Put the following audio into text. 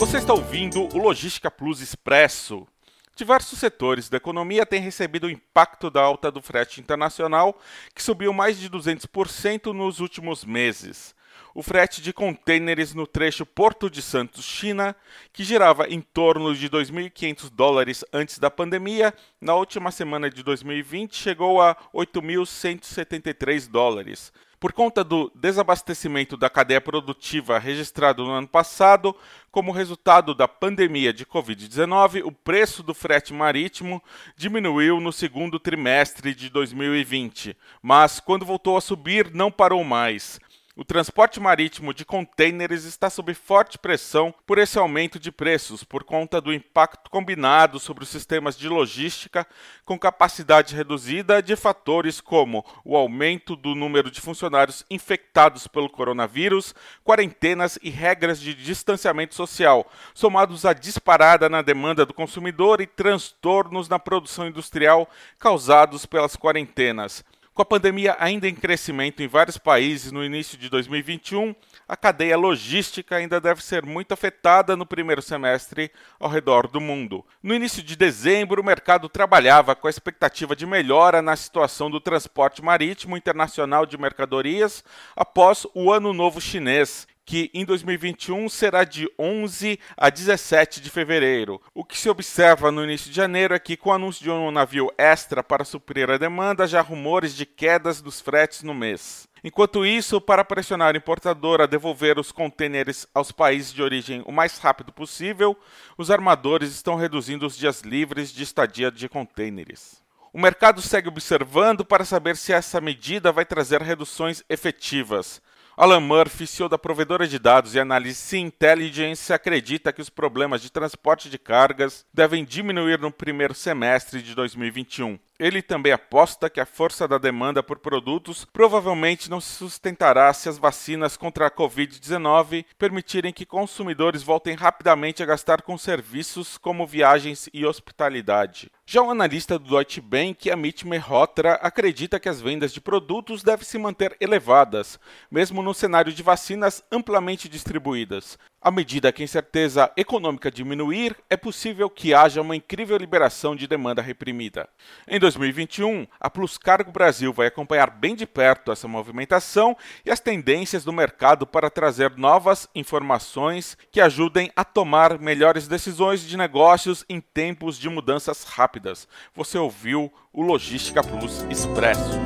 Você está ouvindo o Logística Plus Expresso. Diversos setores da economia têm recebido o impacto da alta do frete internacional, que subiu mais de 200% nos últimos meses. O frete de contêineres no trecho Porto de Santos, China, que girava em torno de 2.500 dólares antes da pandemia, na última semana de 2020 chegou a 8.173 dólares. Por conta do desabastecimento da cadeia produtiva registrado no ano passado, como resultado da pandemia de Covid-19, o preço do frete marítimo diminuiu no segundo trimestre de 2020, mas quando voltou a subir, não parou mais. O transporte marítimo de contêineres está sob forte pressão por esse aumento de preços, por conta do impacto combinado sobre os sistemas de logística com capacidade reduzida de fatores como o aumento do número de funcionários infectados pelo coronavírus, quarentenas e regras de distanciamento social, somados à disparada na demanda do consumidor e transtornos na produção industrial causados pelas quarentenas. Com a pandemia ainda em crescimento em vários países no início de 2021, a cadeia logística ainda deve ser muito afetada no primeiro semestre ao redor do mundo. No início de dezembro, o mercado trabalhava com a expectativa de melhora na situação do transporte marítimo internacional de mercadorias após o Ano Novo Chinês que em 2021 será de 11 a 17 de fevereiro. O que se observa no início de janeiro é que, com o anúncio de um navio extra para suprir a demanda, já há rumores de quedas dos fretes no mês. Enquanto isso, para pressionar o importador a devolver os contêineres aos países de origem o mais rápido possível, os armadores estão reduzindo os dias livres de estadia de contêineres. O mercado segue observando para saber se essa medida vai trazer reduções efetivas. Alan Murphy, CEO da provedora de dados e análise Intelligence, acredita que os problemas de transporte de cargas devem diminuir no primeiro semestre de 2021. Ele também aposta que a força da demanda por produtos provavelmente não se sustentará se as vacinas contra a Covid-19 permitirem que consumidores voltem rapidamente a gastar com serviços como viagens e hospitalidade. Já o analista do Deutsche Bank, Amit Mehrotra, acredita que as vendas de produtos devem se manter elevadas, mesmo no cenário de vacinas amplamente distribuídas, à medida que a incerteza econômica diminuir, é possível que haja uma incrível liberação de demanda reprimida. Em 2021, a Plus Cargo Brasil vai acompanhar bem de perto essa movimentação e as tendências do mercado para trazer novas informações que ajudem a tomar melhores decisões de negócios em tempos de mudanças rápidas. Você ouviu o Logística Plus Expresso.